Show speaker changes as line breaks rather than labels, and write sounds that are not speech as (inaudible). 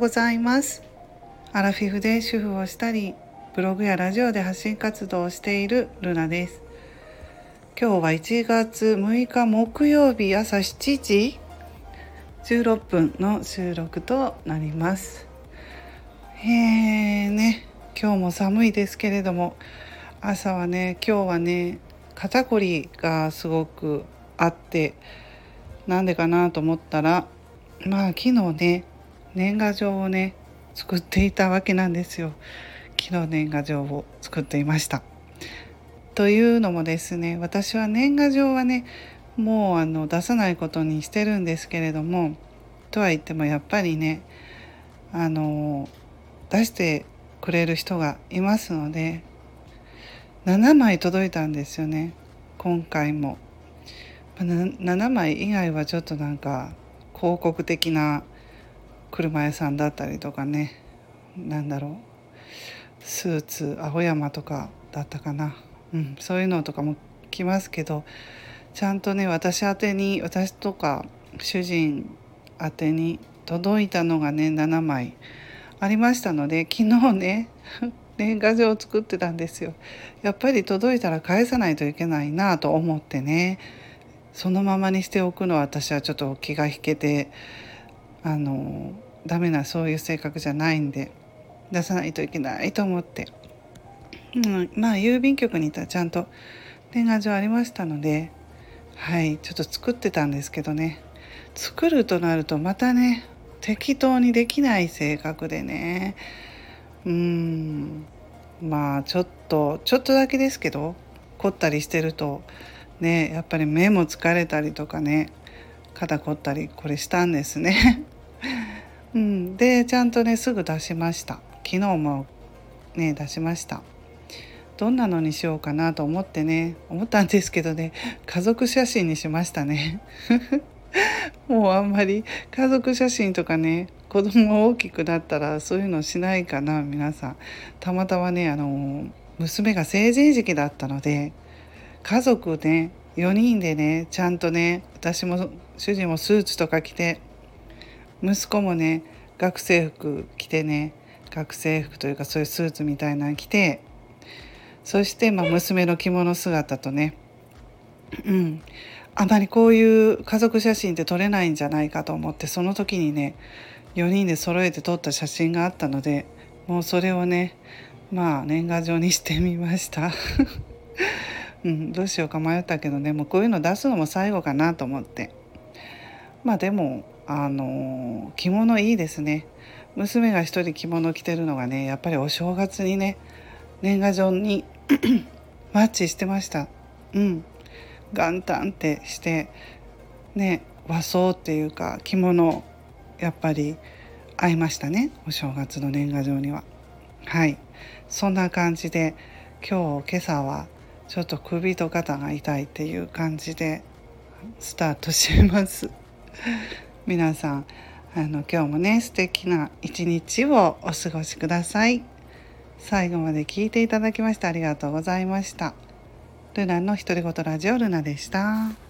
ございます。アラフィフで主婦をしたりブログやラジオで発信活動をしているルナです。今日は1月6日木曜日朝7時16分の収録となります。えーね今日も寒いですけれども朝はね今日はね肩こりがすごくあってなんでかなと思ったらまあ昨日ね年賀状をね作っていたわけなんですよ。昨日年賀状を作っていました。というのもですね私は年賀状はねもうあの出さないことにしてるんですけれどもとは言ってもやっぱりねあの出してくれる人がいますので7枚届いたんですよね。今回も。7枚以外はちょっとなんか広告的な車屋さんだったりとかね何だろう。スーツ青山とかだったかな、うん、そういうのとかも来ますけどちゃんとね私宛てに私とか主人宛てに届いたのがね7枚ありましたので昨日ね (laughs) 年賀状を作ってたんですよ。やっぱり届いたら返さないといけないなと思ってねそのままにしておくのは私はちょっと気が引けてあのダメなそういう性格じゃないんで出さないといけないと思って、うん、まあ郵便局にいたらちゃんと年賀状ありましたのではいちょっと作ってたんですけどね。作るとなるとまたね適当にできない性格でね。うんまあちょっとちょっとだけですけど凝ったりしてるとねやっぱり目も疲れたりとかね肩凝ったりこれしたんですね。うん、でちゃんとねすぐ出しました。昨日もね出しました。どんなのにしようかなと思ってね思ったんですけどね家族写真にしましたね。(laughs) もうあんまり家族写真とかね子供大きくなったらそういうのしないかな皆さん。たまたまねあの娘が成人式だったので家族ね4人でねちゃんとね私も主人もスーツとか着て息子もね学生服着てね学生服というかそういうスーツみたいなの着てそしてまあ娘の着物姿とねうん。あまりこういう家族写真って撮れないんじゃないかと思ってその時にね4人で揃えて撮った写真があったのでもうそれをねまあ年賀状にしてみました。(laughs) うん、どうしようか迷ったけどねもうこういうの出すのも最後かなと思って。まあでもあの着物いいですね。娘が一人着物着てるのがねやっぱりお正月にね年賀状に (clears throat) マッチしてました。うん。元旦ってしてね和装っていうか着物やっぱり合いましたねお正月の年賀状には。はい。そんな感じで今日今朝はちょっと首と肩が痛いっていう感じでスタートします。皆さんあの今日もね素敵な一日をお過ごしください最後まで聞いていただきましてありがとうございましたルナの独り言ラジオルナでした。